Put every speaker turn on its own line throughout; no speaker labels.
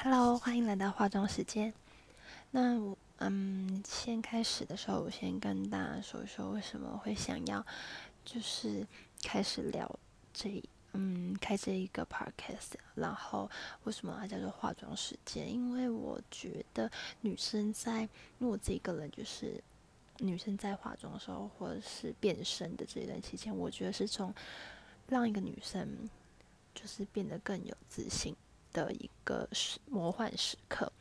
Hello，欢迎来到化妆时间。那我嗯，先开始的时候，我先跟大家说一说为什么会想要就是开始聊这嗯开这一个 podcast，然后为什么它叫做化妆时间？因为我觉得女生在，因为我自己个人就是女生在化妆的时候，或者是变身的这一段期间，我觉得是从让一个女生就是变得更有自信。的一个时魔幻时刻，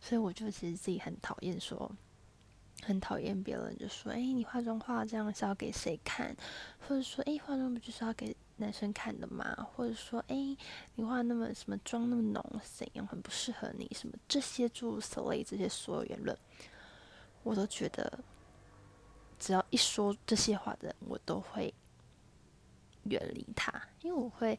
所以我就其实自己很讨厌说，很讨厌别人就说，哎，你化妆化这样是要给谁看？或者说，哎，化妆不就是要给男生看的吗？或者说，哎，你化那么什么妆那么浓，怎样很不适合你？什么这些诸如此类这些所有言论，我都觉得，只要一说这些话的人，我都会远离他，因为我会，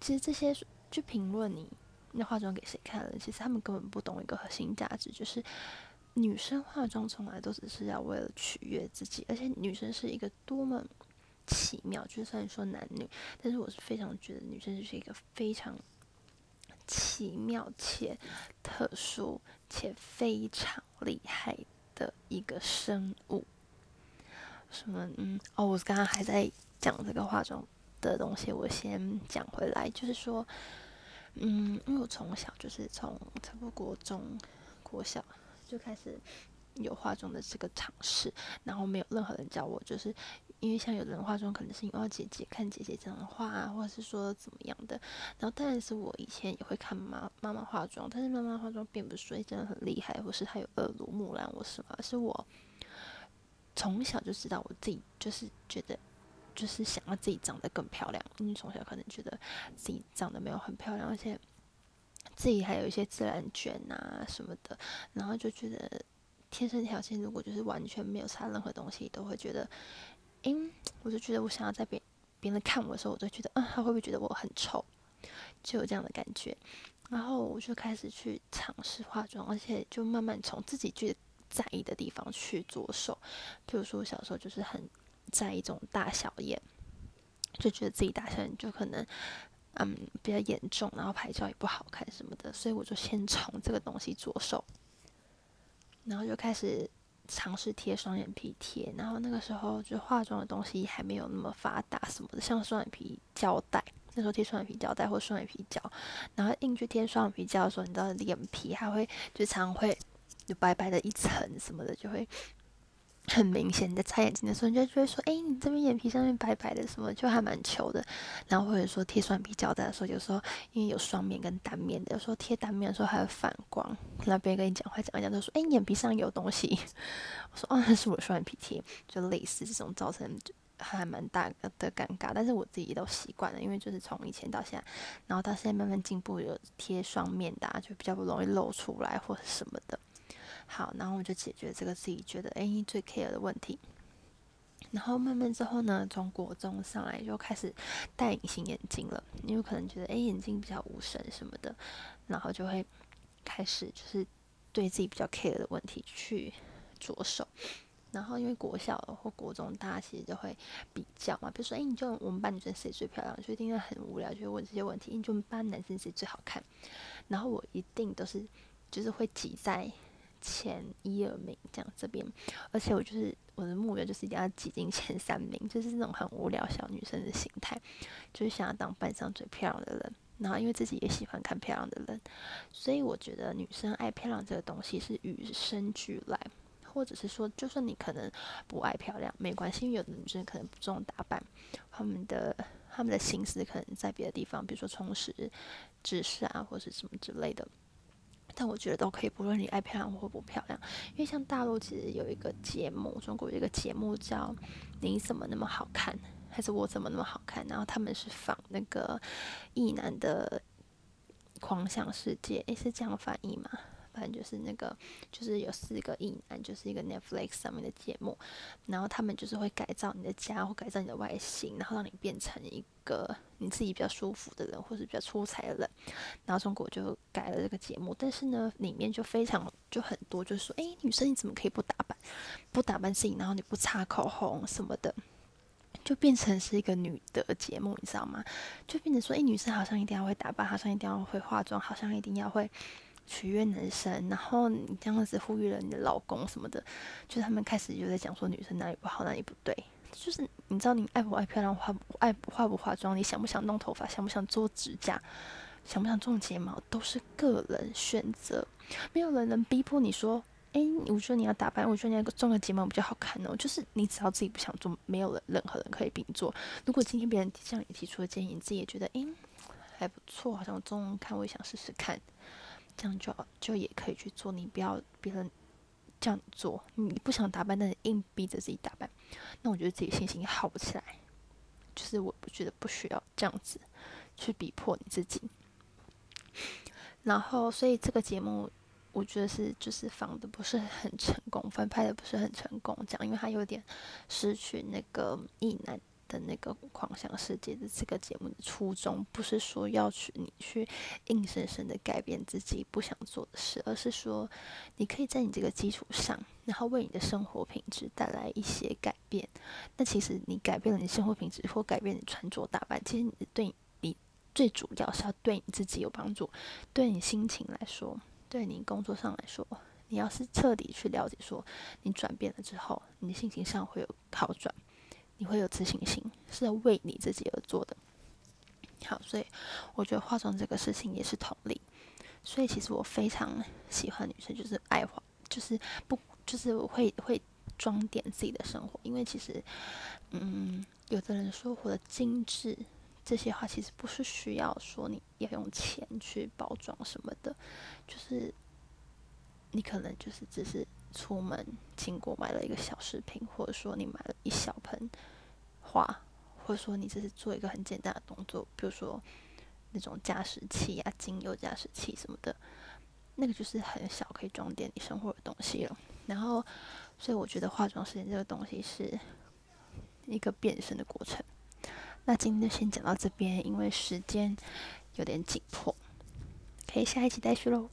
其实这些去评论你。那化妆给谁看了？其实他们根本不懂一个核心价值，就是女生化妆从来都只是要为了取悦自己，而且女生是一个多么奇妙，就算说男女，但是我是非常觉得女生就是一个非常奇妙且特殊且非常厉害的一个生物。什么？嗯，哦，我刚刚还在讲这个化妆的东西，我先讲回来，就是说。嗯，因为我从小就是从差不多国中、国小就开始有化妆的这个尝试，然后没有任何人教我，就是因为像有的人化妆可能是因为姐姐看姐姐这样画啊，或者是说怎么样的，然后当然是我以前也会看妈妈妈化妆，但是妈妈化妆并不是说真的很厉害，或是她有耳濡目染我什么，而是我从小就知道我自己就是觉得。就是想要自己长得更漂亮，因为从小可能觉得自己长得没有很漂亮，而且自己还有一些自然卷啊什么的，然后就觉得天生条件如果就是完全没有差任何东西，都会觉得，哎，我就觉得我想要在别别人看我的时候，我就觉得，嗯，他会不会觉得我很丑，就有这样的感觉，然后我就开始去尝试化妆，而且就慢慢从自己最在意的地方去着手，比如说我小时候就是很。在一种大小眼，就觉得自己大小眼就可能，嗯，比较严重，然后拍照也不好看什么的，所以我就先从这个东西着手，然后就开始尝试贴双眼皮贴，然后那个时候就化妆的东西还没有那么发达什么的，像双眼皮胶带，那时候贴双眼皮胶带或双眼皮胶，然后硬去贴双眼皮胶的时候，你知道脸皮还会就常会有白白的一层什么的，就会。很明显，你在擦眼睛的时候，你就觉得说，哎，你这边眼皮上面白白的，什么就还蛮球的。然后或者说贴双眼皮胶带的时候，有时候因为有双面跟单面的，有时候贴单面的时候还会反光。那别人跟你讲话讲一讲，都说，哎，眼皮上有东西。我说，哦，那是我双眼皮贴，就类似这种造成还蛮大的尴尬。但是我自己都习惯了，因为就是从以前到现在，然后到现在慢慢进步，有贴双面的，就比较不容易露出来或者什么的。好，然后我就解决这个自己觉得哎最 care 的问题。然后慢慢之后呢，从国中上来就开始戴隐形眼镜了，因为可能觉得哎眼睛比较无神什么的，然后就会开始就是对自己比较 care 的问题去着手。然后因为国小或国中大家其实就会比较嘛，比如说哎你就我们班女生谁最漂亮，就一定会很无聊，就会问这些问题。你就我们班男生谁最好看？然后我一定都是就是会挤在。前一二名这样这边，而且我就是我的目标就是一定要挤进前三名，就是那种很无聊小女生的心态，就是想要当班上最漂亮的人。然后因为自己也喜欢看漂亮的人，所以我觉得女生爱漂亮这个东西是与生俱来，或者是说，就算你可能不爱漂亮，没关系，因为有的女生可能不重打扮，她们的她们的心思可能在别的地方，比如说充实知识啊，或是什么之类的。但我觉得都可以，不论你爱漂亮或不漂亮，因为像大陆其实有一个节目，中国有一个节目叫《你怎么那么好看》，还是我怎么那么好看？然后他们是仿那个意男的《狂想世界》，诶，是这样翻译吗？反正就是那个，就是有四个硬男，就是一个 Netflix 上面的节目，然后他们就是会改造你的家或改造你的外形，然后让你变成一个你自己比较舒服的人，或是比较出彩的人。然后中国就改了这个节目，但是呢，里面就非常就很多，就是说，哎，女生你怎么可以不打扮，不打扮自己，然后你不擦口红什么的，就变成是一个女的节目，你知道吗？就变成说，哎，女生好像一定要会打扮，好像一定要会化妆，好像一定要会。取悦男生，然后你这样子呼吁了你的老公什么的，就他们开始就在讲说女生哪里不好，哪里不对。就是你知道你爱不爱漂亮，化不爱化不化妆，你想不想弄头发，想不想做指甲，想不想种睫毛，都是个人选择，没有人能逼迫你说。哎，我觉得你要打扮，我觉得你要种个睫毛比较好看哦。就是你只要自己不想做，没有人任何人可以逼你做。如果今天别人向你提出的建议，你自己也觉得哎还不错，好像我种看，我也想试试看，这样就就也可以去做。你不要别人叫你做，你不想打扮，但是硬逼着自己打扮，那我觉得自己信心好不起来。就是我不觉得不需要这样子去逼迫你自己。然后，所以这个节目。我觉得是就是仿的不是很成功，翻拍的不是很成功，这样，因为他有点失去那个意难的那个狂想世界的这个节目的初衷，不是说要去你去硬生生的改变自己不想做的事，而是说你可以在你这个基础上，然后为你的生活品质带来一些改变。那其实你改变了你生活品质或改变你穿着打扮，其实你对你最主要是要对你自己有帮助，对你心情来说。对你工作上来说，你要是彻底去了解，说你转变了之后，你的心情上会有好转，你会有自信心，是为你自己而做的。好，所以我觉得化妆这个事情也是同理。所以其实我非常喜欢女生，就是爱化，就是不，就是我会会装点自己的生活，因为其实，嗯，有的人说活得精致。这些话其实不是需要说你要用钱去包装什么的，就是你可能就是只是出门经过买了一个小饰品，或者说你买了一小盆花，或者说你只是做一个很简单的动作，比如说那种加湿器啊、精油加湿器什么的，那个就是很小可以装点你生活的东西了。然后，所以我觉得化妆时间这个东西是一个变身的过程。那今天就先讲到这边，因为时间有点紧迫，可以下一期再续喽。